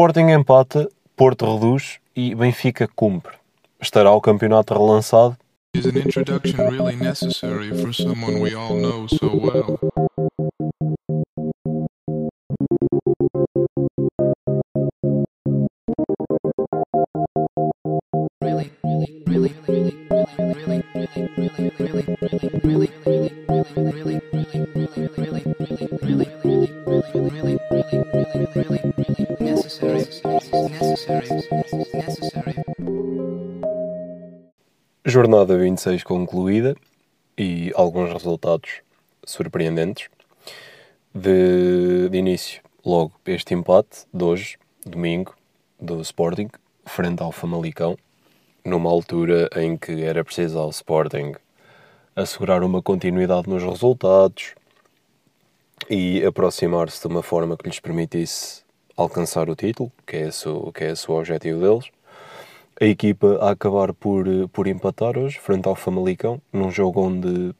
Sporting empata, Porto reduz e Benfica cumpre. Estará o campeonato relançado? Is an introduction really necessary for someone we all know so well? Jornada 26 concluída e alguns resultados surpreendentes. De, de início, logo este empate de hoje, domingo, do Sporting, frente ao Famalicão, numa altura em que era preciso ao Sporting assegurar uma continuidade nos resultados e aproximar-se de uma forma que lhes permitisse alcançar o título, que é esse, que é esse o objetivo deles. A equipa a acabar por, por empatar hoje, frente ao Famalicão, num jogo onde,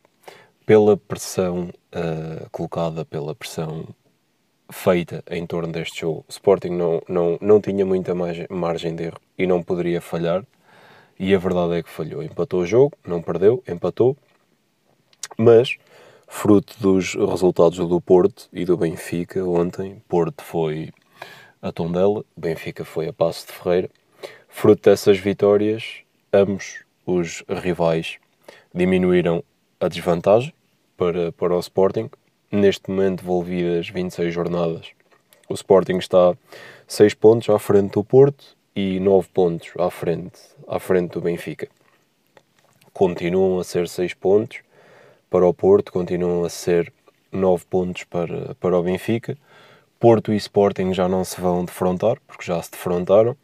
pela pressão uh, colocada, pela pressão feita em torno deste jogo, Sporting não, não, não tinha muita margem de erro e não poderia falhar. E a verdade é que falhou. Empatou o jogo, não perdeu, empatou. Mas, fruto dos resultados do Porto e do Benfica ontem, Porto foi a Tondela, Benfica foi a Passo de Ferreira. Fruto dessas vitórias, ambos os rivais diminuíram a desvantagem para, para o Sporting. Neste momento, envolvidas 26 jornadas, o Sporting está 6 pontos à frente do Porto e 9 pontos à frente, à frente do Benfica. Continuam a ser 6 pontos para o Porto, continuam a ser 9 pontos para, para o Benfica. Porto e Sporting já não se vão defrontar, porque já se defrontaram,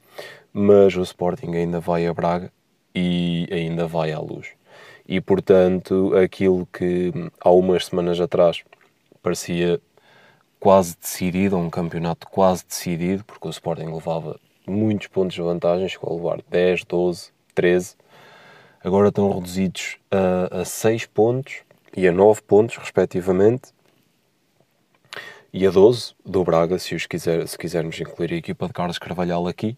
mas o Sporting ainda vai a Braga e ainda vai à luz. E portanto, aquilo que há umas semanas atrás parecia quase decidido, um campeonato quase decidido, porque o Sporting levava muitos pontos de vantagem, chegou a levar 10, 12, 13. Agora estão reduzidos a, a 6 pontos e a 9 pontos, respectivamente, e a 12 do Braga, se, os quiser, se quisermos incluir a equipa de Carlos Carvalhal aqui.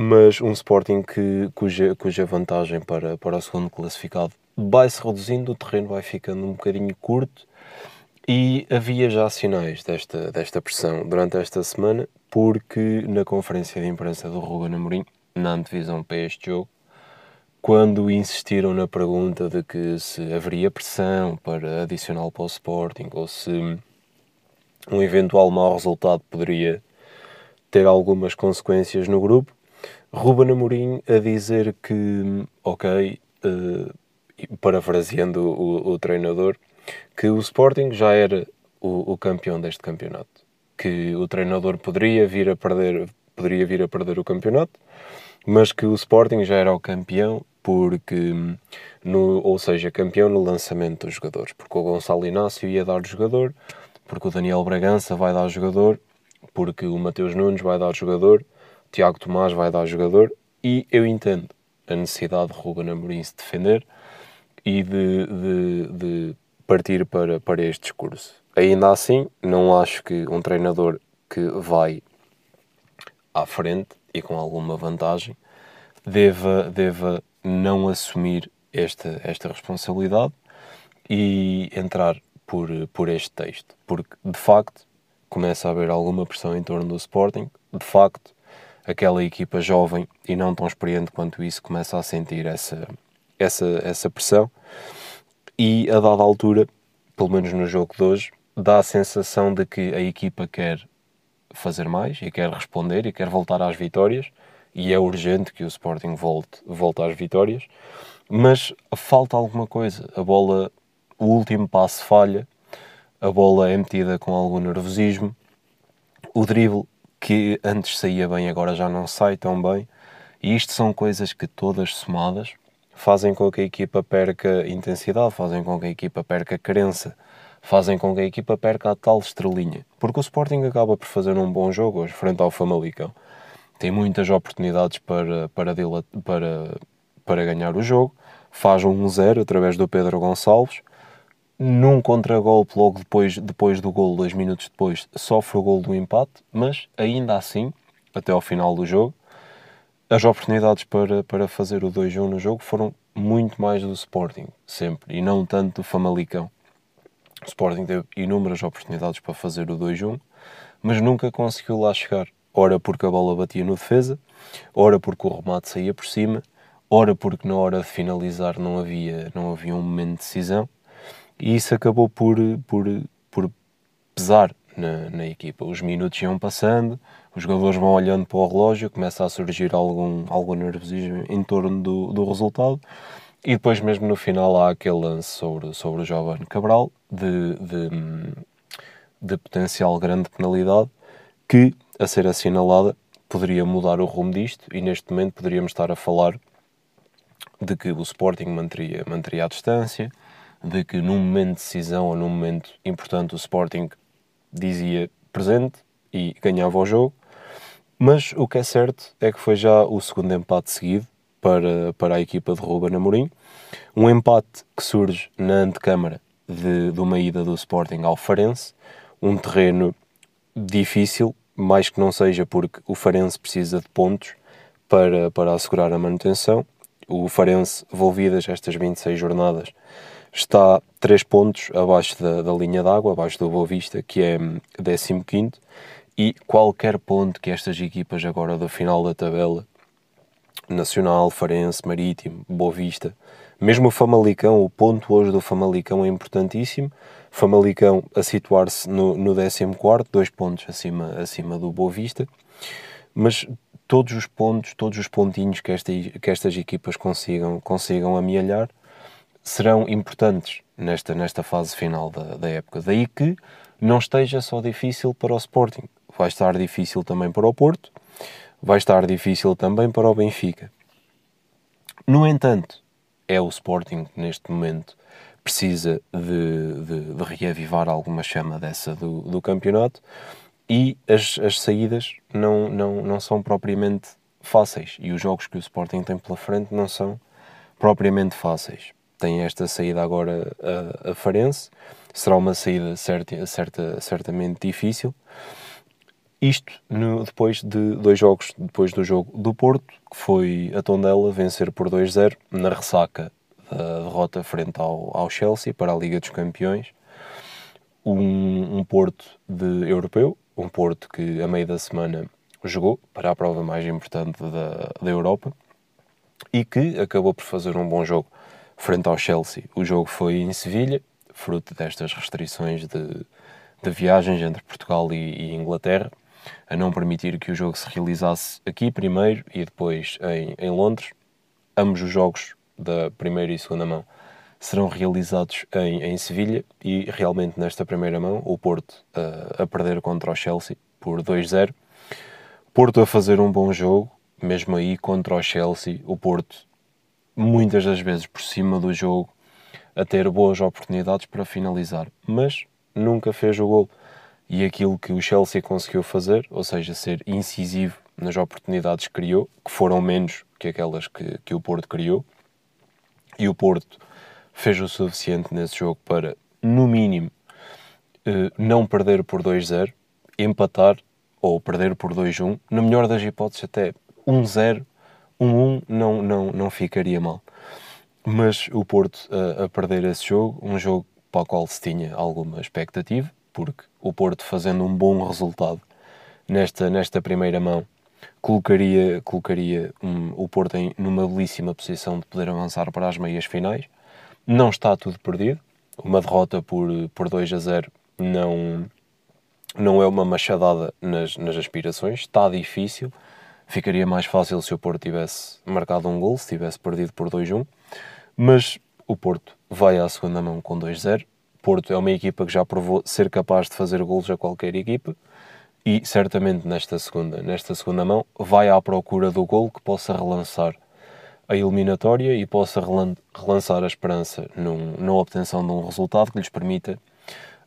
Mas um Sporting que, cuja, cuja vantagem para, para o segundo classificado vai-se reduzindo, o terreno vai ficando um bocadinho curto e havia já sinais desta, desta pressão durante esta semana, porque na conferência de imprensa do Ruben Amorim, na antevisão para este jogo, quando insistiram na pergunta de que se haveria pressão para adicional para o Sporting ou se um eventual mau resultado poderia ter algumas consequências no grupo, Ruben Amorim a dizer que, ok, uh, parafraseando o, o, treinador, que o Sporting já era o, o, campeão deste campeonato, que o treinador poderia vir a perder, poderia vir a perder o campeonato, mas que o Sporting já era o campeão porque, no, ou seja, campeão no lançamento dos jogadores, porque o Gonçalo Inácio ia dar o jogador, porque o Daniel Bragança vai dar jogador, porque o Mateus Nunes vai dar jogador, o Tiago Tomás vai dar jogador, e eu entendo a necessidade de Ruben Amorim se defender e de, de, de partir para, para este discurso. Ainda assim, não acho que um treinador que vai à frente e com alguma vantagem deva, deva não assumir esta, esta responsabilidade e entrar por, por este texto, porque de facto começa a haver alguma pressão em torno do Sporting, de facto aquela equipa jovem e não tão experiente quanto isso começa a sentir essa, essa, essa pressão. E a dada altura, pelo menos no jogo de hoje, dá a sensação de que a equipa quer fazer mais e quer responder e quer voltar às vitórias. E é urgente que o Sporting volte, volte às vitórias, mas falta alguma coisa. A bola o último passo falha, a bola é metida com algum nervosismo, o drible que antes saía bem agora já não sai tão bem, e isto são coisas que todas somadas fazem com que a equipa perca intensidade, fazem com que a equipa perca crença, fazem com que a equipa perca a tal estrelinha. Porque o Sporting acaba por fazer um bom jogo hoje, frente ao Famalicão. Tem muitas oportunidades para, para, para, para ganhar o jogo, faz um 1-0 através do Pedro Gonçalves, num contragolpe logo depois, depois do gol, dois minutos depois, sofre o gol do empate, mas ainda assim até ao final do jogo. As oportunidades para, para fazer o 2-1 no jogo foram muito mais do Sporting, sempre, e não tanto do Famalicão. O Sporting teve inúmeras oportunidades para fazer o 2-1, mas nunca conseguiu lá chegar. Ora porque a bola batia no defesa, ora porque o remate saía por cima, ora porque na hora de finalizar não havia, não havia um momento de decisão, e isso acabou por, por, por pesar na, na equipa. Os minutos iam passando, os jogadores vão olhando para o relógio, começa a surgir algum, algum nervosismo em torno do, do resultado, e depois, mesmo no final, há aquele lance sobre, sobre o jovem Cabral de, de, de potencial grande penalidade que, a ser assinalada, poderia mudar o rumo disto e neste momento poderíamos estar a falar de que o Sporting manteria, manteria a distância, de que num momento de decisão ou num momento importante o Sporting dizia presente e ganhava o jogo. Mas o que é certo é que foi já o segundo empate seguido para, para a equipa de Ruben Amorim. Um empate que surge na antecâmara de, de uma ida do Sporting ao Farense, um terreno difícil, mais que não seja porque o Farense precisa de pontos para, para assegurar a manutenção. O Farense, envolvidas estas 26 jornadas, está 3 pontos abaixo da, da linha d'água, abaixo do Boa Vista, que é 15 e qualquer ponto que estas equipas agora do final da tabela, Nacional, Farense, Marítimo, Boa Vista, mesmo o Famalicão, o ponto hoje do Famalicão é importantíssimo. Famalicão a situar-se no, no 14, dois pontos acima, acima do Boa Vista. Mas todos os pontos, todos os pontinhos que, esta, que estas equipas consigam, consigam amealhar serão importantes nesta, nesta fase final da, da época. Daí que não esteja só difícil para o Sporting, vai estar difícil também para o Porto, vai estar difícil também para o Benfica. No entanto, é o Sporting que neste momento precisa de, de, de reavivar alguma chama dessa do, do campeonato e as, as saídas não, não, não são propriamente fáceis e os jogos que o Sporting tem pela frente não são propriamente fáceis. Tem esta saída agora a, a Farense, será uma saída certa, certa, certamente difícil. Isto no, depois de dois jogos, depois do jogo do Porto, que foi a Tondela vencer por 2-0 na ressaca da derrota frente ao, ao Chelsea para a Liga dos Campeões. Um, um Porto de europeu, um Porto que a meio da semana jogou para a prova mais importante da, da Europa e que acabou por fazer um bom jogo frente ao Chelsea. O jogo foi em Sevilha, fruto destas restrições de, de viagens entre Portugal e, e Inglaterra a não permitir que o jogo se realizasse aqui primeiro e depois em, em Londres. Ambos os jogos da primeira e segunda mão serão realizados em, em Sevilha e realmente nesta primeira mão o Porto uh, a perder contra o Chelsea por 2-0. Porto a fazer um bom jogo, mesmo aí contra o Chelsea, o Porto muitas das vezes por cima do jogo a ter boas oportunidades para finalizar, mas nunca fez o gol. E aquilo que o Chelsea conseguiu fazer, ou seja, ser incisivo nas oportunidades que criou, que foram menos que aquelas que, que o Porto criou, e o Porto fez o suficiente nesse jogo para, no mínimo, eh, não perder por 2-0, empatar ou perder por 2-1, na melhor das hipóteses até 1-0, 1-1 não, não, não ficaria mal. Mas o Porto a, a perder esse jogo, um jogo para o qual se tinha alguma expectativa, porque o Porto fazendo um bom resultado nesta, nesta primeira mão colocaria, colocaria um, o Porto em, numa belíssima posição de poder avançar para as meias finais. Não está tudo perdido. Uma derrota por, por 2 a 0 não, não é uma machadada nas, nas aspirações. Está difícil. Ficaria mais fácil se o Porto tivesse marcado um gol, se tivesse perdido por 2-1. Mas o Porto vai à segunda mão com 2-0 Porto é uma equipa que já provou ser capaz de fazer golos a qualquer equipa e certamente nesta segunda, nesta segunda mão vai à procura do gol que possa relançar a eliminatória e possa relançar a esperança num, na obtenção de um resultado que lhes permita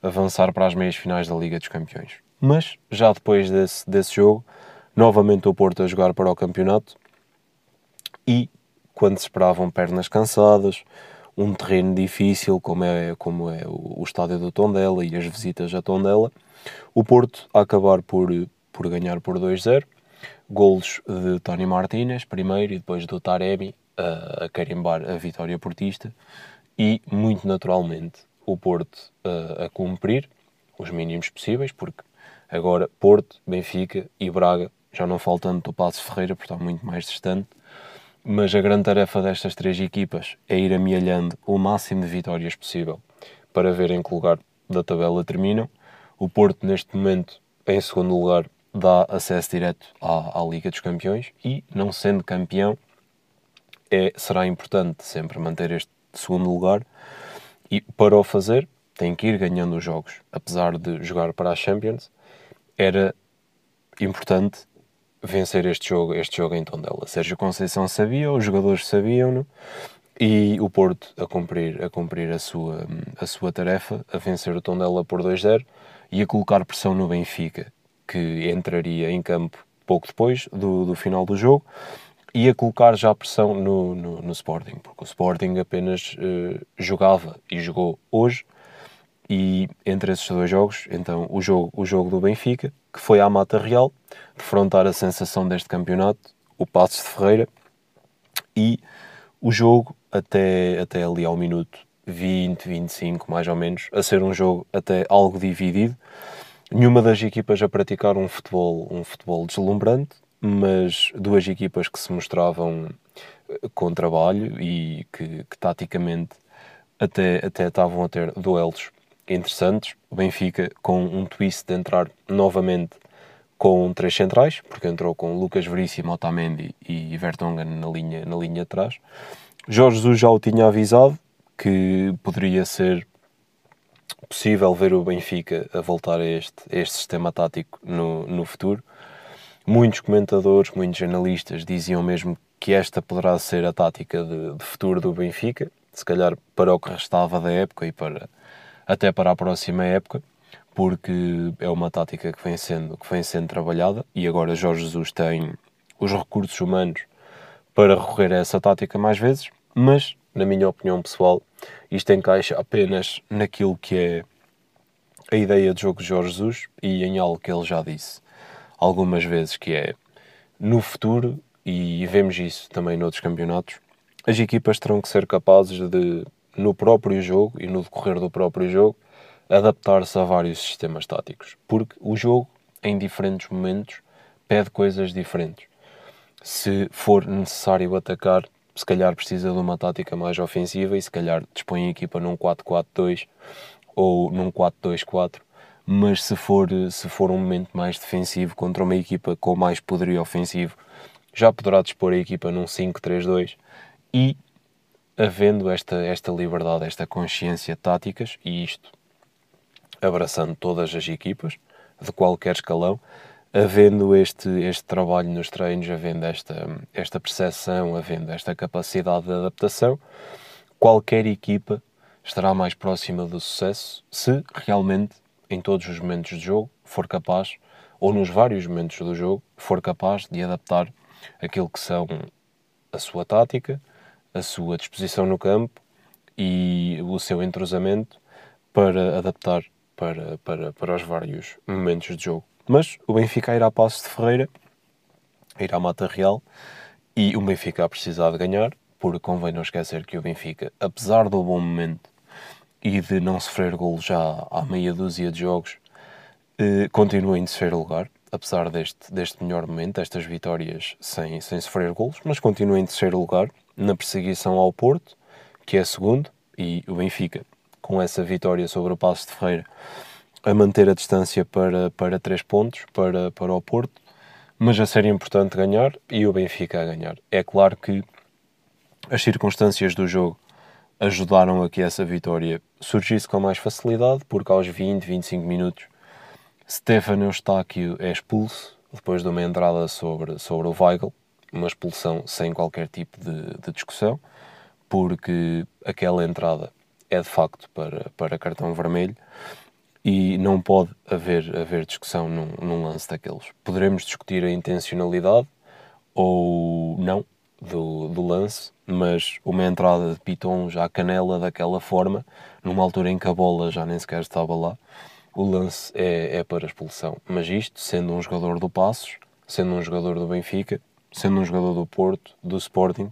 avançar para as meias finais da Liga dos Campeões. Mas já depois desse, desse jogo, novamente o Porto a jogar para o campeonato e quando se esperavam pernas cansadas, um terreno difícil como é, como é o, estádio do Tondela e as visitas a Tondela, o Porto a acabar por, por ganhar por 2-0. golos de Tony Martínez, primeiro, e depois do Taremi, a, a carimbar a vitória portista. E, muito naturalmente, o Porto a, a cumprir os mínimos possíveis, porque agora Porto, Benfica e Braga, já não faltando do Passo Ferreira, porque está muito mais distante, mas a grande tarefa destas três equipas é ir amealhando o máximo de vitórias possível para ver em que lugar da tabela terminam. O Porto, neste momento, em segundo lugar, dá acesso direto à, à Liga dos Campeões e, não sendo campeão, é, será importante sempre manter este segundo lugar e, para o fazer, tem que ir ganhando os jogos. Apesar de jogar para a Champions, era importante vencer este jogo, este jogo em Tondela. Sérgio Conceição sabia, os jogadores sabiam-no e o Porto a cumprir, a cumprir a, sua, a sua tarefa, a vencer o Tondela por 2-0 e a colocar pressão no Benfica, que entraria em campo pouco depois do, do final do jogo e a colocar já pressão no, no, no Sporting, porque o Sporting apenas uh, jogava e jogou hoje e entre esses dois jogos, então o jogo, o jogo do Benfica, que foi à Mata Real, defrontar a sensação deste campeonato, o Passos de Ferreira, e o jogo até, até ali ao minuto 20, 25 mais ou menos, a ser um jogo até algo dividido. Nenhuma das equipas a praticar um futebol, um futebol deslumbrante, mas duas equipas que se mostravam eh, com trabalho e que, que taticamente até, até estavam a ter duelos interessantes. O Benfica com um twist de entrar novamente com três centrais, porque entrou com Lucas Veríssimo, Otamendi e Vertonghen na linha, na linha de trás. Jorge Jesus já o tinha avisado que poderia ser possível ver o Benfica a voltar a este, a este sistema tático no, no futuro. Muitos comentadores, muitos analistas diziam mesmo que esta poderá ser a tática de, de futuro do Benfica, se calhar para o que restava da época e para até para a próxima época, porque é uma tática que vem sendo, que vem sendo trabalhada e agora Jorge Jesus tem os recursos humanos para recorrer a essa tática mais vezes, mas, na minha opinião pessoal, isto encaixa apenas naquilo que é a ideia de jogo de Jorge Jesus e em algo que ele já disse algumas vezes, que é no futuro, e vemos isso também noutros campeonatos, as equipas terão que ser capazes de no próprio jogo e no decorrer do próprio jogo, adaptar-se a vários sistemas táticos, porque o jogo, em diferentes momentos, pede coisas diferentes. Se for necessário atacar, se calhar precisa de uma tática mais ofensiva e se calhar dispõe a equipa num 4-4-2 ou num 4-2-4, mas se for, se for um momento mais defensivo contra uma equipa com mais poderio ofensivo, já poderá dispor a equipa num 5-3-2 e havendo esta, esta liberdade, esta consciência táticas, e isto abraçando todas as equipas, de qualquer escalão, havendo este, este trabalho nos treinos, havendo esta, esta percepção, havendo esta capacidade de adaptação, qualquer equipa estará mais próxima do sucesso se realmente, em todos os momentos de jogo, for capaz, ou nos vários momentos do jogo, for capaz de adaptar aquilo que são a sua tática, a sua disposição no campo e o seu entrosamento para adaptar para, para, para os vários momentos de jogo. Mas o Benfica irá a Passos de Ferreira, irá à Mata Real e o Benfica a precisar de ganhar, porque convém não esquecer que o Benfica, apesar do bom momento e de não sofrer gol já há meia dúzia de jogos, eh, continua em terceiro lugar, apesar deste, deste melhor momento, destas vitórias sem, sem sofrer golos, mas continua em terceiro lugar na perseguição ao Porto, que é segundo, e o Benfica, com essa vitória sobre o Passo de Ferreira, a manter a distância para, para três pontos, para, para o Porto, mas a ser importante ganhar e o Benfica a ganhar. É claro que as circunstâncias do jogo ajudaram a que essa vitória surgisse com mais facilidade, porque aos 20, 25 minutos Stefano Eustáquio é expulso, depois de uma entrada sobre, sobre o Weigl, uma expulsão sem qualquer tipo de, de discussão, porque aquela entrada é de facto para, para cartão vermelho e não pode haver, haver discussão num, num lance daqueles. Poderemos discutir a intencionalidade ou não do, do lance, mas uma entrada de Piton já canela daquela forma, numa altura em que a bola já nem sequer estava lá, o lance é, é para expulsão. Mas isto, sendo um jogador do Passos, sendo um jogador do Benfica, sendo um jogador do Porto, do Sporting,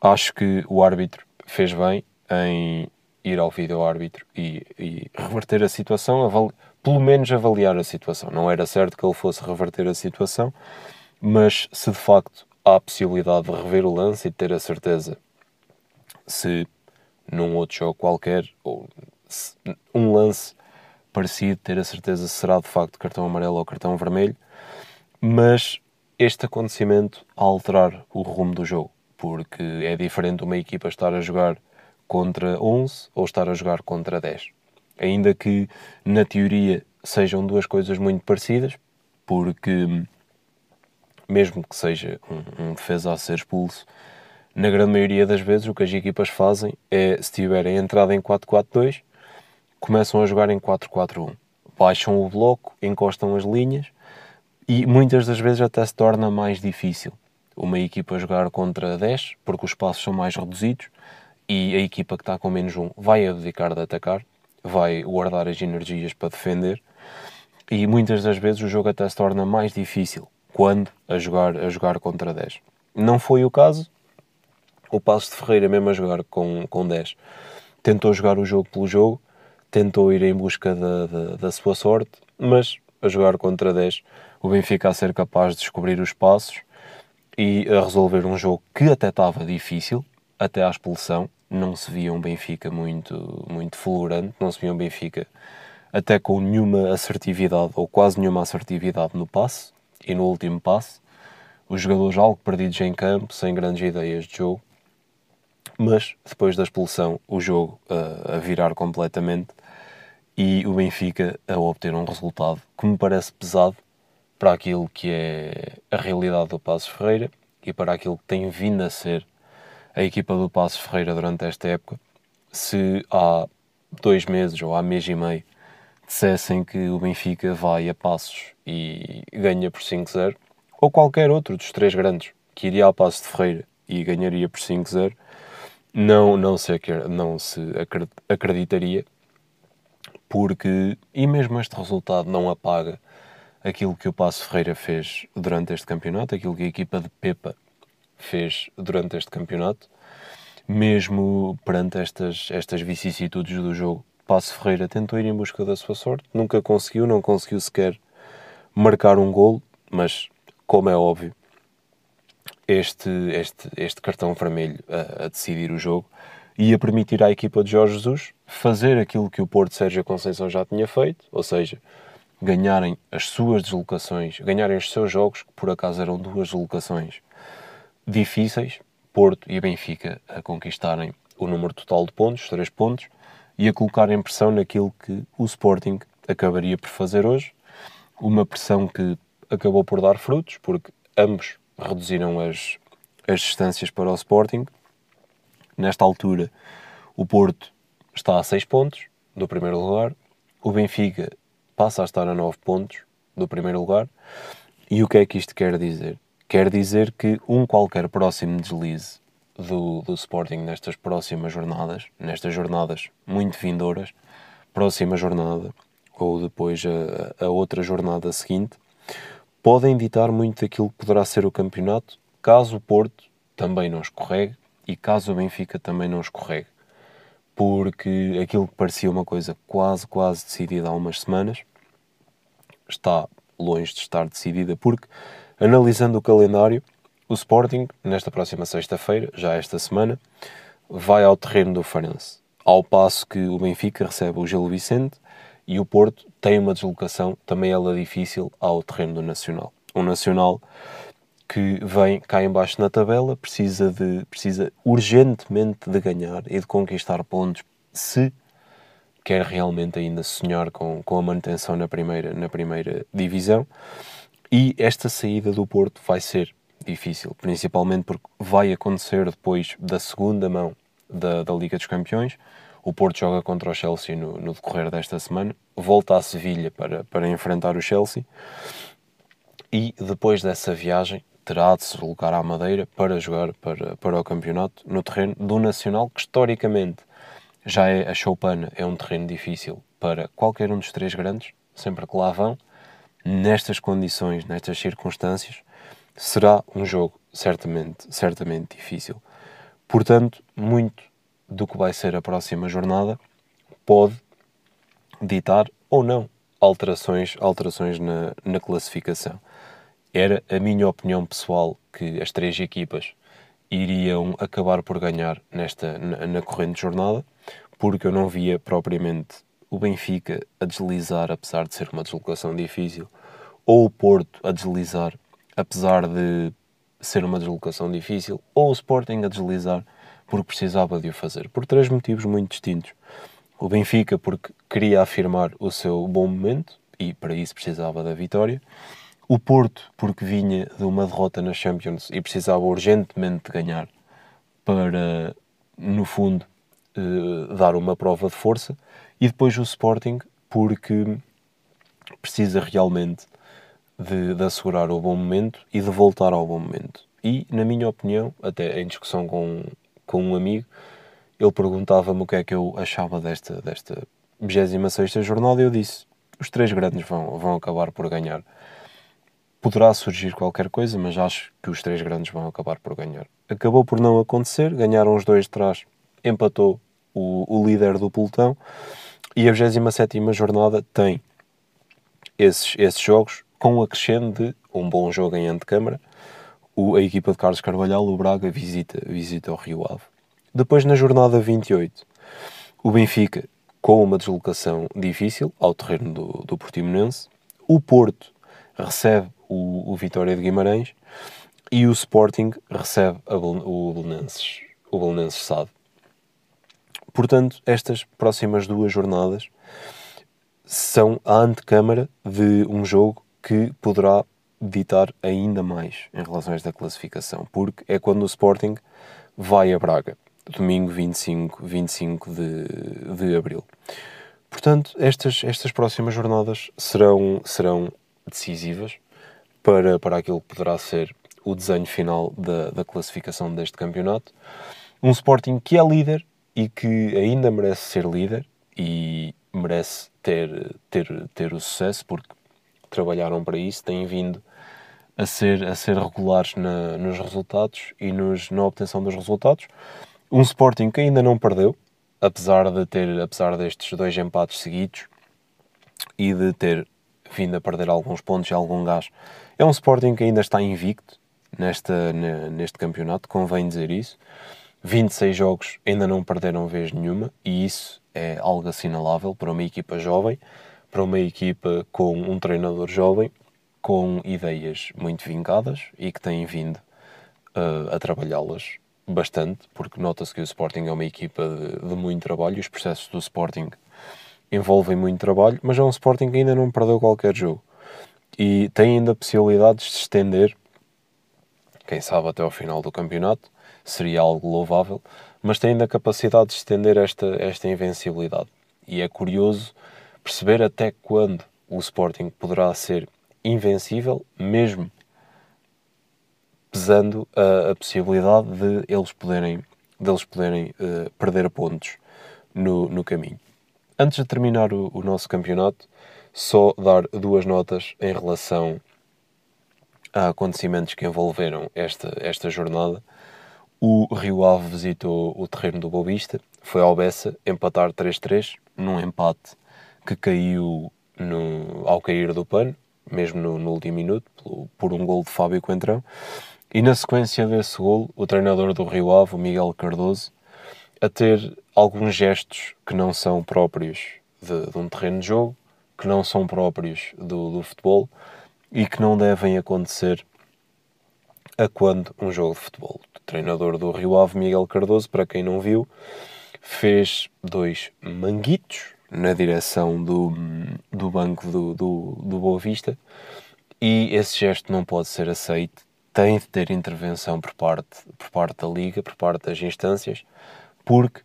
acho que o árbitro fez bem em ir ao vídeo-árbitro e, e, reverter a situação, pelo menos avaliar a situação. Não era certo que ele fosse reverter a situação, mas se de facto há a possibilidade de rever o lance e ter a certeza se num outro jogo qualquer, ou um lance parecido, ter a certeza se será de facto cartão amarelo ou cartão vermelho, mas este acontecimento a alterar o rumo do jogo, porque é diferente uma equipa estar a jogar contra 11 ou estar a jogar contra 10. Ainda que na teoria sejam duas coisas muito parecidas, porque mesmo que seja um, um defesa a ser expulso, na grande maioria das vezes o que as equipas fazem é, se tiverem entrado em 4-4-2, começam a jogar em 4-4-1. Baixam o bloco, encostam as linhas e muitas das vezes até se torna mais difícil uma equipa jogar contra 10, porque os espaços são mais reduzidos e a equipa que está com menos um vai abdicar de atacar, vai guardar as energias para defender e muitas das vezes o jogo até se torna mais difícil quando a jogar, a jogar contra 10. Não foi o caso. O Passos de Ferreira, mesmo a jogar com, com 10, tentou jogar o jogo pelo jogo, tentou ir em busca da, da, da sua sorte, mas a jogar contra 10, o Benfica a ser capaz de descobrir os passos e a resolver um jogo que até estava difícil, até à expulsão. Não se via um Benfica muito, muito fulgurante, não se via um Benfica até com nenhuma assertividade ou quase nenhuma assertividade no passe e no último passe. Os jogadores algo perdidos em campo, sem grandes ideias de jogo. Mas depois da expulsão, o jogo uh, a virar completamente e o Benfica a obter um resultado que me parece pesado para aquilo que é a realidade do Passos Ferreira e para aquilo que tem vindo a ser a equipa do Passos Ferreira durante esta época. Se há dois meses ou há mês e meio dissessem que o Benfica vai a passos e ganha por 5-0, ou qualquer outro dos três grandes que iria a Passos de Ferreira e ganharia por 5-0, não, não, se, não se acreditaria, porque, e mesmo este resultado não apaga aquilo que o Passo Ferreira fez durante este campeonato, aquilo que a equipa de Pepa fez durante este campeonato, mesmo perante estas, estas vicissitudes do jogo. Passo Ferreira tentou ir em busca da sua sorte, nunca conseguiu, não conseguiu sequer marcar um golo, mas como é óbvio, este, este, este cartão vermelho a, a decidir o jogo ia permitir à equipa de Jorge Jesus fazer aquilo que o Porto Sérgio Conceição já tinha feito, ou seja, ganharem as suas deslocações, ganharem os seus jogos, que por acaso eram duas deslocações difíceis, Porto e Benfica a conquistarem o número total de pontos, três pontos, e a colocar em pressão naquilo que o Sporting acabaria por fazer hoje. Uma pressão que acabou por dar frutos, porque ambos reduziram as, as distâncias para o Sporting. Nesta altura, o Porto está a 6 pontos do primeiro lugar, o Benfica passa a estar a 9 pontos do primeiro lugar. E o que é que isto quer dizer? Quer dizer que um qualquer próximo deslize do, do Sporting nestas próximas jornadas, nestas jornadas muito vindouras, próxima jornada ou depois a, a outra jornada seguinte, podem ditar muito daquilo que poderá ser o campeonato, caso o Porto também não escorregue e caso o Benfica também não escorregue. Porque aquilo que parecia uma coisa quase, quase decidida há umas semanas está longe de estar decidida, porque analisando o calendário, o Sporting, nesta próxima sexta-feira, já esta semana, vai ao terreno do Farense. Ao passo que o Benfica recebe o Gelo Vicente e o Porto tem uma deslocação, também ela difícil, ao terreno do Nacional. Um Nacional que vem cá embaixo na tabela, precisa, de, precisa urgentemente de ganhar e de conquistar pontos se quer realmente ainda sonhar com, com a manutenção na primeira, na primeira divisão. E esta saída do Porto vai ser difícil, principalmente porque vai acontecer depois da segunda mão da, da Liga dos Campeões. O Porto joga contra o Chelsea no, no decorrer desta semana, volta à Sevilha para, para enfrentar o Chelsea e depois dessa viagem terá de se deslocar à Madeira para jogar para, para o campeonato no terreno do Nacional, que historicamente já é a Choupana, é um terreno difícil para qualquer um dos três grandes, sempre que lá vão. Nestas condições, nestas circunstâncias, será um jogo certamente, certamente difícil. Portanto, muito do que vai ser a próxima jornada pode ditar ou não alterações, alterações na, na classificação. Era a minha opinião pessoal que as três equipas iriam acabar por ganhar nesta, na, na corrente jornada, porque eu não via propriamente o Benfica a deslizar, apesar de ser uma deslocação difícil, ou o Porto a deslizar, apesar de ser uma deslocação difícil, ou o Sporting a deslizar porque precisava de o fazer, por três motivos muito distintos. O Benfica porque queria afirmar o seu bom momento e para isso precisava da vitória. O Porto porque vinha de uma derrota na Champions e precisava urgentemente de ganhar para, no fundo, eh, dar uma prova de força. E depois o Sporting porque precisa realmente de, de, assegurar o bom momento e de voltar ao bom momento. E, na minha opinião, até em discussão com, com um amigo, ele perguntava-me o que é que eu achava desta, desta 26 jornada e eu disse: os três grandes vão, vão acabar por ganhar. Poderá surgir qualquer coisa, mas acho que os três grandes vão acabar por ganhar. Acabou por não acontecer, ganharam os dois de trás, empatou o, o líder do pelotão e a 27 jornada tem esses, esses jogos com o acrescento de um bom jogo em antecâmara. O, a equipa de Carlos Carvalhal, o Braga, visita, visita o Rio Ave. Depois, na jornada 28, o Benfica, com uma deslocação difícil ao terreno do, do Portimonense. O Porto recebe o, o Vitória de Guimarães e o Sporting recebe a, o Belenenses, o Belenenses Sade. Portanto, estas próximas duas jornadas são a antecâmara de um jogo que poderá ditar ainda mais em relação a esta classificação, porque é quando o Sporting vai a Braga, domingo 25, 25 de, de abril. Portanto, estas, estas próximas jornadas serão, serão decisivas para, para aquilo que poderá ser o desenho final da, da classificação deste campeonato. Um Sporting que é líder e que ainda merece ser líder e merece ter, ter, ter o sucesso, porque trabalharam para isso, têm vindo a ser, a ser regulares na, nos resultados e nos, na obtenção dos resultados. Um Sporting que ainda não perdeu, apesar de ter, apesar destes dois empates seguidos e de ter vindo a perder alguns pontos e algum gás. É um Sporting que ainda está invicto nesta, neste campeonato, convém dizer isso. 26 jogos ainda não perderam vez nenhuma e isso é algo assinalável para uma equipa jovem para uma equipa com um treinador jovem, com ideias muito vincadas e que tem vindo uh, a trabalhá-las bastante, porque nota-se que o Sporting é uma equipa de, de, muito trabalho, os processos do Sporting envolvem muito trabalho, mas é um Sporting que ainda não perdeu qualquer jogo e tem ainda possibilidades de estender, quem sabe até ao final do campeonato, seria algo louvável, mas tem ainda a capacidade de estender esta, esta invencibilidade. E é curioso perceber até quando o Sporting poderá ser invencível, mesmo pesando a, a possibilidade de eles poderem, de eles poderem uh, perder pontos no, no caminho. Antes de terminar o, o nosso campeonato, só dar duas notas em relação a acontecimentos que envolveram esta, esta jornada. O Rio Ave visitou o terreno do Bobista, foi ao Bessa empatar 3-3, num empate que caiu no, ao cair do pano, mesmo no, no último minuto, por, por um gol de Fábio Coentrão. E na sequência desse gol, o treinador do Rio Ave, o Miguel Cardoso, a ter alguns gestos que não são próprios de, de um terreno de jogo, que não são próprios do, do futebol e que não devem acontecer a quando um jogo de futebol. O treinador do Rio Ave, Miguel Cardoso, para quem não viu, fez dois manguitos na direção do, do banco do, do, do Boa Vista e esse gesto não pode ser aceito. Tem de ter intervenção por parte, por parte da Liga, por parte das instâncias, porque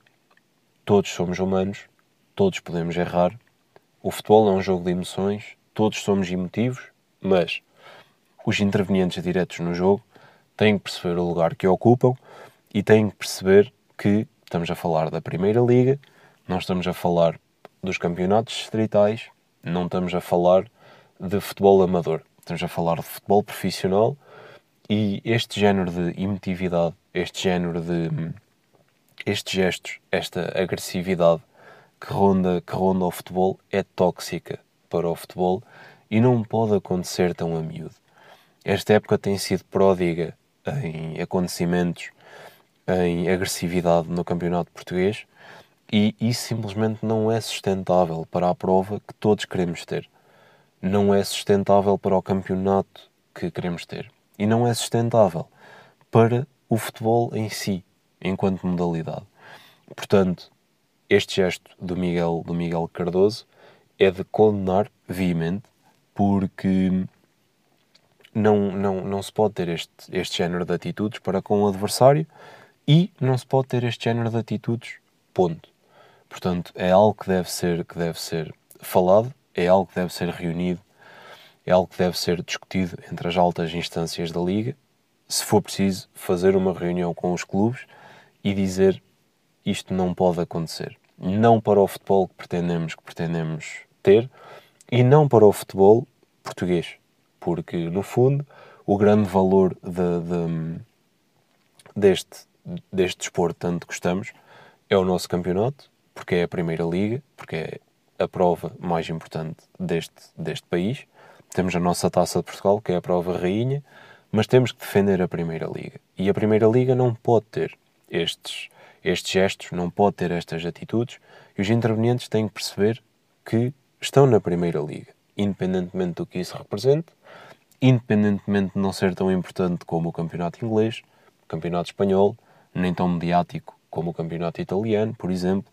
todos somos humanos, todos podemos errar. O futebol é um jogo de emoções, todos somos emotivos, mas os intervenientes diretos no jogo têm que perceber o lugar que ocupam e têm que perceber que estamos a falar da Primeira Liga, não estamos a falar dos campeonatos distritais, não estamos a falar de futebol amador. Estamos a falar de futebol profissional E este género de emotividade, este género de. Estes gestos, esta agressividade que ronda, que ronda o futebol é tóxica para o futebol e não pode acontecer tão a miúdo. Esta época tem sido pródiga em acontecimentos, em agressividade no campeonato português e isso simplesmente não é sustentável para a prova que todos queremos ter. Não é sustentável para o campeonato que queremos ter. E não é sustentável para o futebol em si, enquanto modalidade. Portanto, este gesto do Miguel, do Miguel Cardoso é de condenar veemente, porque não, não, não se pode ter este, este género de atitudes para com o adversário e não se pode ter este género de atitudes, ponto. Portanto, é algo que deve ser, que deve ser falado, é algo que deve ser reunido, é algo que deve ser discutido entre as altas instâncias da Liga. Se for preciso, fazer uma reunião com os clubes e dizer isto não pode acontecer. Não para o futebol que pretendemos, que pretendemos ter e não para o futebol português. Porque, no fundo, o grande valor de, de, deste, deste desporto tanto gostamos é o nosso campeonato, porque é a primeira liga, porque é a prova mais importante deste, deste país. Temos a nossa taça de Portugal, que é a prova rainha, mas temos que defender a primeira liga. E a primeira liga não pode ter estes, estes gestos, não pode ter estas atitudes, e os intervenientes têm que perceber que estão na primeira liga, independentemente do que isso represente, independentemente de não ser tão importante como o campeonato inglês, o campeonato espanhol, nem tão mediático como o campeonato italiano, por exemplo,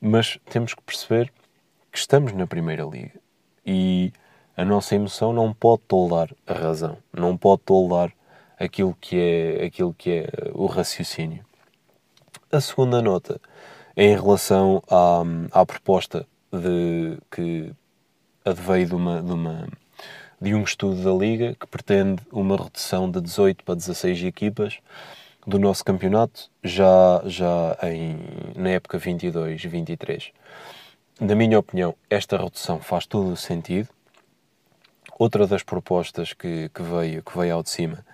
mas temos que perceber que estamos na primeira liga e a nossa emoção não pode toldar a razão, não pode toldar aquilo que é, aquilo que é o raciocínio. A segunda nota em relação à, à proposta de, que adveio de, uma, de, uma, de um estudo da Liga que pretende uma redução de 18 para 16 equipas do nosso campeonato já, já em, na época 22-23. Na minha opinião, esta redução faz todo o sentido. Outra das propostas que, que, veio, que veio ao de cima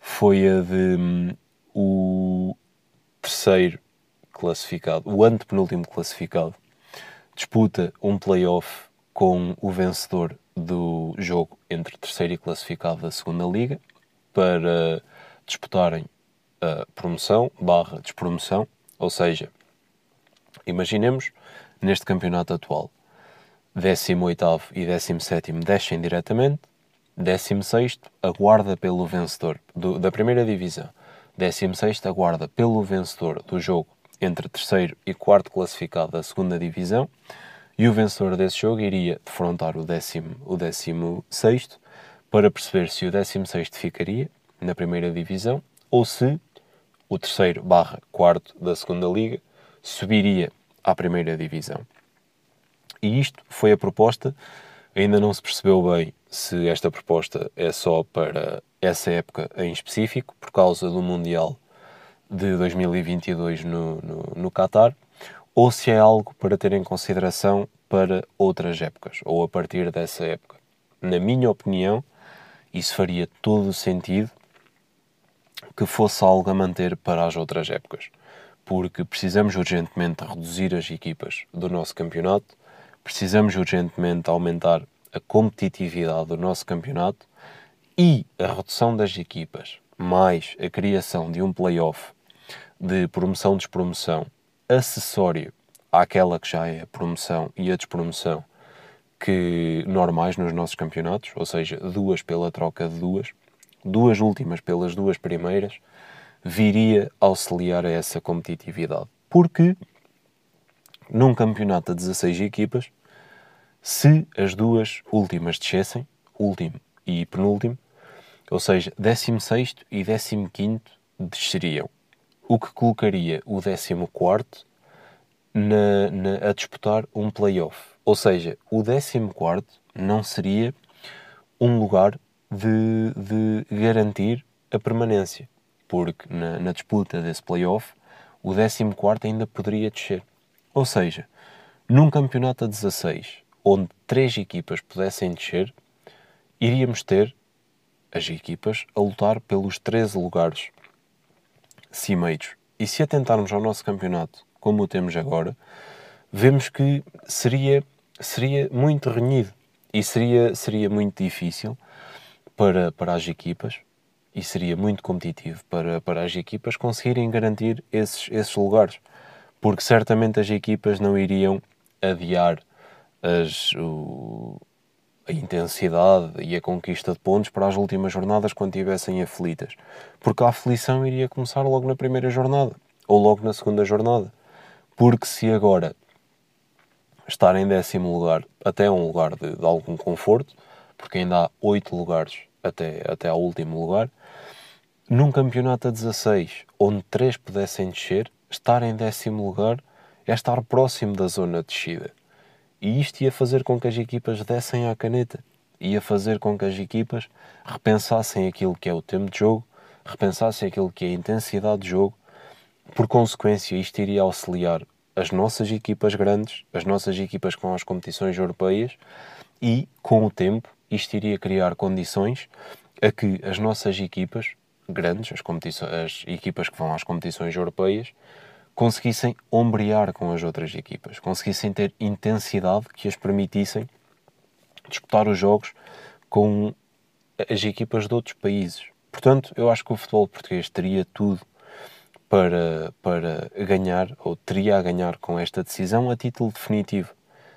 foi a de um, o terceiro classificado, o antepenúltimo classificado, disputa um play-off com o vencedor do jogo entre terceiro e classificado da segunda liga para disputarem a promoção barra despromoção, ou seja, imaginemos neste campeonato atual 18 e 17 descem diretamente, 16 aguarda pelo vencedor do, da primeira divisão, 16 aguarda pelo vencedor do jogo entre terceiro e quarto classificado da segunda divisão e o vencedor desse jogo iria defrontar o décimo, o décimo sexto para perceber se o décimo sexto ficaria na primeira divisão ou se o terceiro barra quarto da segunda liga subiria à primeira divisão. E isto foi a proposta. Ainda não se percebeu bem se esta proposta é só para essa época em específico, por causa do Mundial de 2022 no, no, no Qatar, ou se é algo para ter em consideração para outras épocas, ou a partir dessa época. Na minha opinião, isso faria todo o sentido que fosse algo a manter para as outras épocas, porque precisamos urgentemente reduzir as equipas do nosso campeonato, precisamos urgentemente aumentar a competitividade do nosso campeonato e a redução das equipas, mais a criação de um play-off de promoção-despromoção acessório àquela que já é a promoção e a despromoção que normais nos nossos campeonatos, ou seja, duas pela troca de duas, duas últimas pelas duas primeiras, viria a auxiliar a essa competitividade. Porque num campeonato de 16 equipas, se as duas últimas descessem, último e penúltimo, ou seja, 16 e 15 desceriam, o que colocaria o 14 na, na, a disputar um playoff. Ou seja, o 14 não seria um lugar de, de garantir a permanência, porque na, na disputa desse playoff o 14 ainda poderia descer. Ou seja, num campeonato a 16, onde três equipas pudessem descer, iríamos ter as equipas a lutar pelos 13 lugares cimeiros. E se atentarmos ao nosso campeonato, como o temos agora, vemos que seria, seria muito renhido e seria, seria muito difícil para, para as equipas e seria muito competitivo para, para as equipas conseguirem garantir esses, esses lugares. Porque certamente as equipas não iriam adiar as, o, a intensidade e a conquista de pontos para as últimas jornadas quando estivessem aflitas. Porque a aflição iria começar logo na primeira jornada ou logo na segunda jornada. Porque se agora estar em décimo lugar até um lugar de, de algum conforto, porque ainda há oito lugares até, até ao último lugar, num campeonato a 16, onde três pudessem descer, estar em décimo lugar é estar próximo da zona de descida. E isto ia fazer com que as equipas dessem à caneta. Ia fazer com que as equipas repensassem aquilo que é o tempo de jogo, repensassem aquilo que é a intensidade de jogo. Por consequência, isto iria auxiliar as nossas equipas grandes, as nossas equipas com as competições europeias e, com o tempo, isto iria criar condições a que as nossas equipas grandes, as, as equipas que vão às competições europeias, conseguissem ombrear com as outras equipas, conseguissem ter intensidade que as permitissem disputar os jogos com as equipas de outros países. Portanto, eu acho que o futebol português teria tudo para, para ganhar, ou teria a ganhar com esta decisão a título definitivo,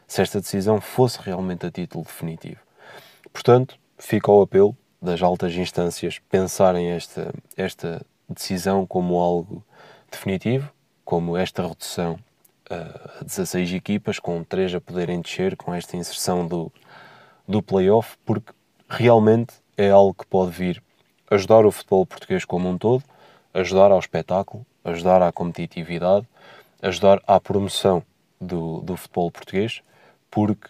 se esta decisão fosse realmente a título definitivo. Portanto, fica o apelo das altas instâncias pensarem esta, esta decisão como algo definitivo, como esta redução a 16 equipas, com 3 a poderem descer, com esta inserção do, do playoff, porque realmente é algo que pode vir ajudar o futebol português como um todo, ajudar ao espetáculo, ajudar à competitividade, ajudar à promoção do, do futebol português, porque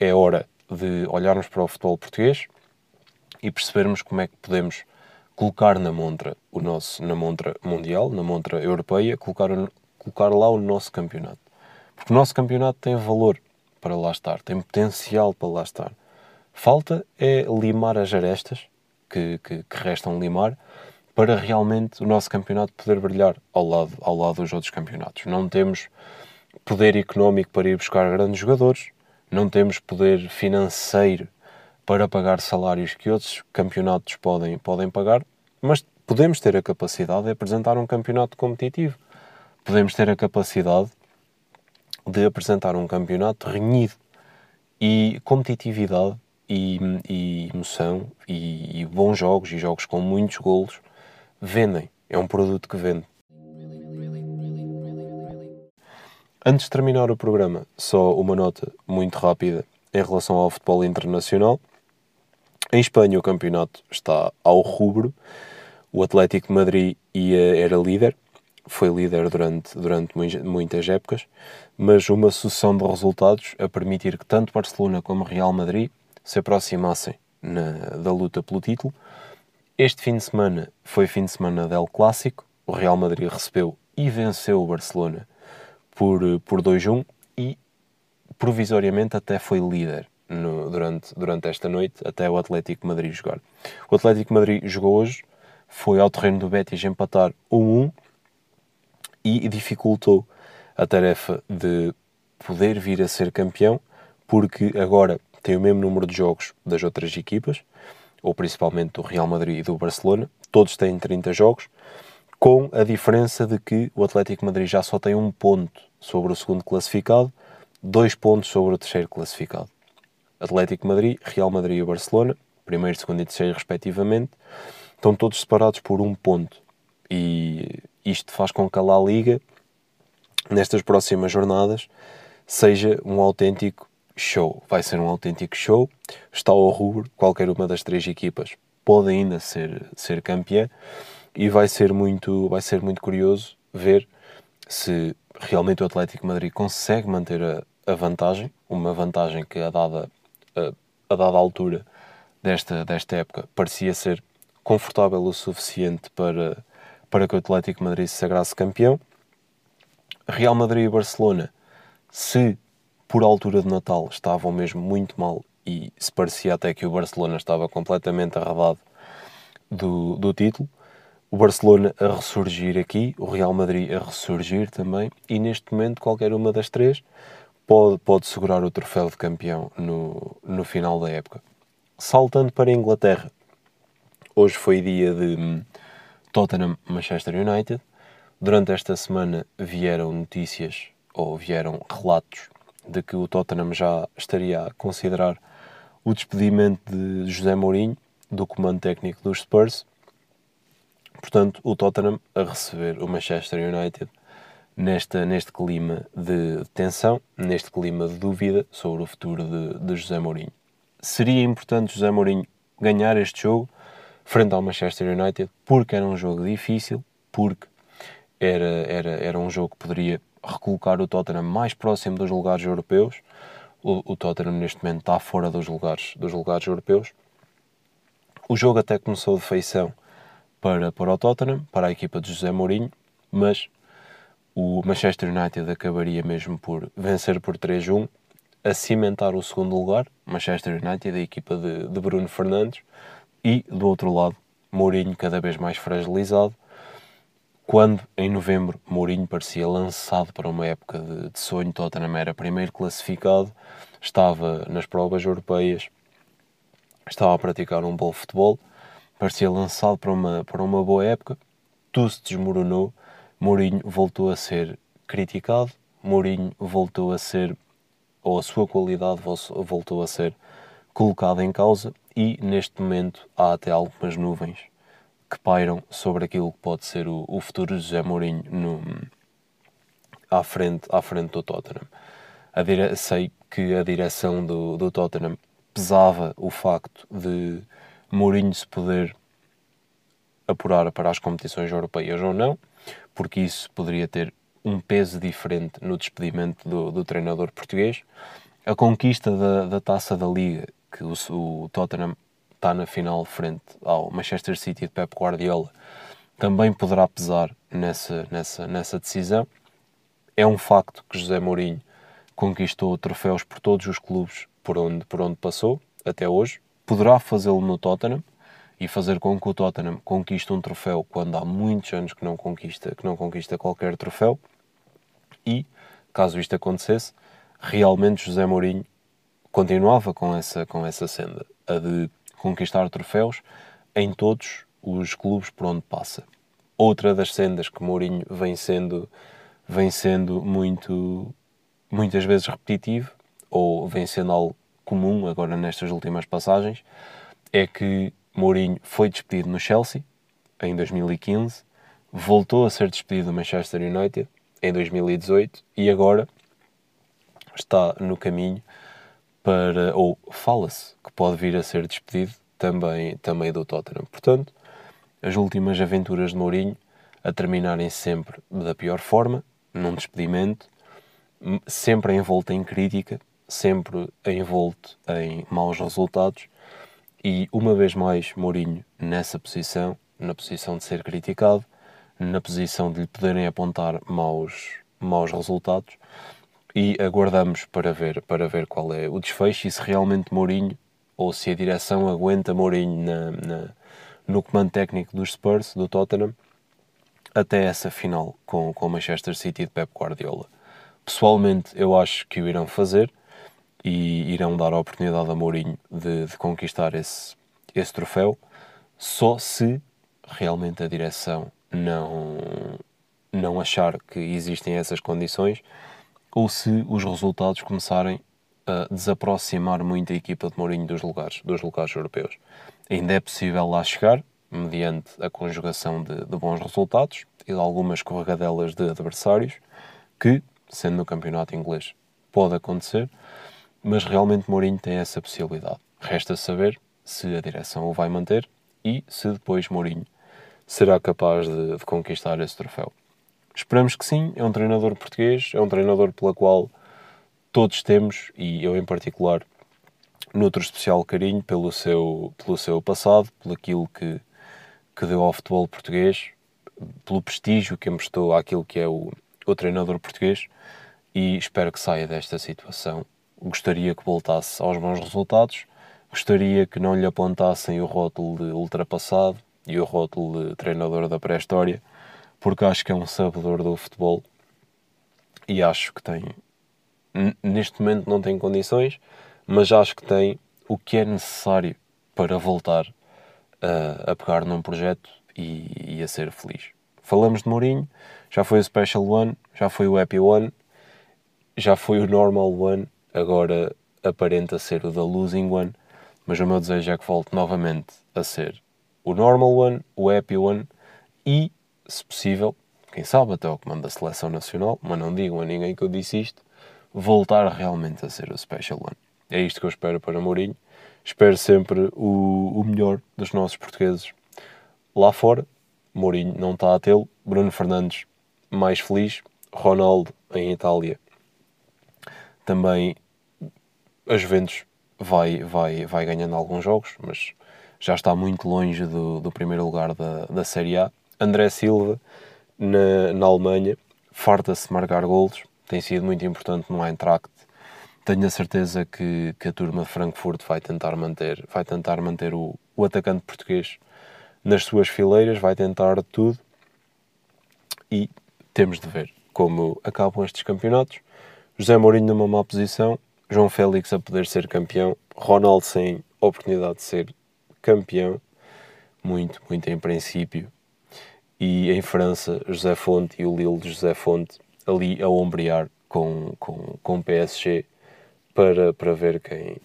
é hora de olharmos para o futebol português e percebermos como é que podemos colocar na montra o nosso na montra mundial, na montra europeia, colocar, colocar lá o nosso campeonato. Porque o nosso campeonato tem valor para lá estar, tem potencial para lá estar. Falta é limar as arestas que, que, que restam limar para realmente o nosso campeonato poder brilhar ao lado, ao lado dos outros campeonatos. Não temos poder económico para ir buscar grandes jogadores, não temos poder financeiro para pagar salários que outros campeonatos podem, podem pagar, mas podemos ter a capacidade de apresentar um campeonato competitivo. Podemos ter a capacidade de apresentar um campeonato renhido e competitividade e, e emoção e, e, bons jogos e jogos com muitos golos vendem. É um produto que vende. Antes de terminar o programa, só uma nota muito rápida em relação ao futebol internacional. Em Espanha, o campeonato está ao rubro. O Atlético de Madrid ia, era líder, foi líder durante, durante muitas épocas, mas uma sucessão de resultados a permitir que tanto Barcelona como Real Madrid se aproximassem na, da luta pelo título. Este fim de semana foi fim de semana del Clássico. O Real Madrid recebeu e venceu o Barcelona por, por 2-1 e provisoriamente até foi líder no, durante, durante esta noite até o Atlético Madrid jogar. O Atlético Madrid jogou hoje, foi ao terreno do Betis empatar 1-1 e dificultou a tarefa de poder vir a ser campeão, porque agora tem o mesmo número de jogos das outras equipas, ou principalmente do Real Madrid e do Barcelona, todos têm 30 jogos, com a diferença de que o Atlético Madrid já só tem um ponto sobre o segundo classificado, dois pontos sobre o terceiro classificado. Atlético Madrid, Real Madrid e Barcelona, primeiro, segundo e terceiro respectivamente, estão todos separados por um ponto. E isto faz com que a La Liga, nestas próximas jornadas, seja um autêntico show. Vai ser um autêntico show. Está ao rubro, qualquer uma das três equipas pode ainda ser, ser campeã e vai ser muito vai ser muito curioso ver se realmente o Atlético Madrid consegue manter a, a vantagem, uma vantagem que a dada a, dada altura desta, desta época, parecia ser confortável o suficiente para, para que o Atlético Madrid se sagrasse campeão. Real Madrid e Barcelona, se por altura de Natal estavam mesmo muito mal e se parecia até que o Barcelona estava completamente arredado do, do título. O Barcelona a ressurgir aqui, o Real Madrid a ressurgir também, e neste momento qualquer uma das três pode, pode segurar o troféu de campeão no, no final da época. Saltando para a Inglaterra, hoje foi dia de hum, Tottenham-Manchester United. Durante esta semana vieram notícias ou vieram relatos de que o Tottenham já estaria a considerar o despedimento de José Mourinho do comando técnico dos Spurs. Portanto, o Tottenham a receber o Manchester United nesta, neste clima de tensão, neste clima de dúvida sobre o futuro de, de José Mourinho. Seria importante José Mourinho ganhar este jogo frente ao Manchester United porque era um jogo difícil, porque era, era, era um jogo que poderia recolocar o Tottenham mais próximo dos lugares europeus. O, o Tottenham neste momento está fora dos lugares, dos lugares europeus. O jogo até começou de feição para, para o Tottenham, para a equipa de José Mourinho, mas o Manchester United acabaria mesmo por vencer por 3-1, a cimentar o segundo lugar, Manchester United, a equipa de, de Bruno Fernandes, e do outro lado, Mourinho cada vez mais fragilizado, quando em novembro Mourinho parecia lançado para uma época de, de sonho, Tottenham era primeiro classificado, estava nas provas europeias, estava a praticar um bom futebol, parecia lançado para uma, para uma boa época, tudo se desmoronou, Mourinho voltou a ser criticado, Mourinho voltou a ser, ou a sua qualidade voltou a ser colocada em causa e neste momento há até algumas nuvens que pairam sobre aquilo que pode ser o, o futuro de José Mourinho no, à, frente, à frente do Tottenham. Dire... Sei que a direção do, do Tottenham pesava o facto de Mourinho se poder apurar para as competições europeias ou não, porque isso poderia ter um peso diferente no despedimento do, do treinador português. A conquista da, da taça da Liga, que o, o Tottenham está na final frente ao Manchester City de Pep Guardiola também poderá pesar nessa, nessa, nessa decisão. É um facto que José Mourinho conquistou troféus por todos os clubes por onde, por onde passou até hoje. Poderá fazê-lo no Tottenham e fazer com que o Tottenham conquiste um troféu quando há muitos anos que não conquista, que não conquista qualquer troféu. E, caso isto acontecesse, realmente José Mourinho continuava com essa, com essa senda, a de conquistar troféus em todos os clubes por onde passa. Outra das sendas que Mourinho vem sendo, vem sendo muito, muitas vezes repetitivo, ou vem sendo algo comum agora nestas últimas passagens, é que Mourinho foi despedido no Chelsea em 2015, voltou a ser despedido do Manchester United em 2018 e agora está no caminho para, ou fala-se que pode vir a ser despedido também, também do Tottenham. Portanto, as últimas aventuras de Mourinho a terminarem sempre da pior forma, num despedimento, sempre envolto em crítica, sempre envolto em maus resultados e uma vez mais Mourinho nessa posição, na posição de ser criticado, na posição de lhe poderem apontar maus, maus resultados e aguardamos para ver, para ver qual é o desfecho e se realmente Mourinho ou se a direção aguenta Mourinho na, na, no comando técnico dos Spurs, do Tottenham, até essa final com, com o Manchester City de Pep Guardiola. Pessoalmente, eu acho que o irão fazer e irão dar a oportunidade a Mourinho de, de conquistar esse, esse troféu, só se realmente a direção não, não achar que existem essas condições ou se os resultados começarem a desaproximar muito a equipa de Mourinho dos lugares, dos lugares europeus. Ainda é possível lá chegar, mediante a conjugação de, de bons resultados e de algumas corregadelas de adversários, que, sendo no campeonato inglês, pode acontecer, mas realmente Mourinho tem essa possibilidade. Resta saber se a direção o vai manter e se depois Mourinho será capaz de, de conquistar esse troféu. Esperamos que sim, é um treinador português, é um treinador pela qual todos temos, e eu em particular, noutro especial carinho pelo seu, pelo seu passado, pelo aquilo que, que deu ao futebol português, pelo prestígio que emprestou àquilo que é o, o treinador português e espero que saia desta situação. Gostaria que voltasse aos bons resultados, gostaria que não lhe apontassem o rótulo de ultrapassado, e o rótulo de treinador da pré-história, porque acho que é um sabedor do futebol e acho que tem. Neste momento não tem condições, mas acho que tem o que é necessário para voltar a, a pegar num projeto e, e, a ser feliz. Falamos de Mourinho, já foi o Special One, já foi o Happy One, já foi o Normal One, agora aparenta ser o The Losing One, mas o meu desejo é que volte novamente a ser o Normal One, o Happy One e, se possível, quem sabe até o comando da Seleção Nacional, mas não digam a ninguém que eu disse isto, voltar realmente a ser o Special One. É isto que eu espero para Mourinho. Espero sempre o, o melhor dos nossos portugueses lá fora. Mourinho não está a tê-lo. Bruno Fernandes mais feliz. Ronaldo em Itália também a Juventus vai, vai, vai ganhando alguns jogos, mas já está muito longe do, do primeiro lugar da, da Série A. André Silva na, na Alemanha farta-se marcar golos, tem sido muito importante no Eintracht. Tenho a certeza que, que a turma de Frankfurt vai tentar manter, vai tentar manter o, o atacante português nas suas fileiras, vai tentar tudo e temos de ver como acabam estes campeonatos. José Mourinho numa má posição, João Félix a poder ser campeão, Ronaldo sem oportunidade de ser campeão, muito, muito em princípio, e em França, José Fonte e o Lille de José Fonte ali a ombrear com, com, com o PSG para, para ver quem,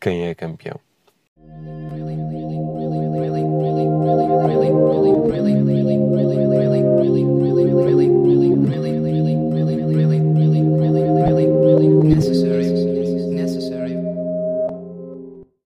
quem é campeão. really, really, really. necessary.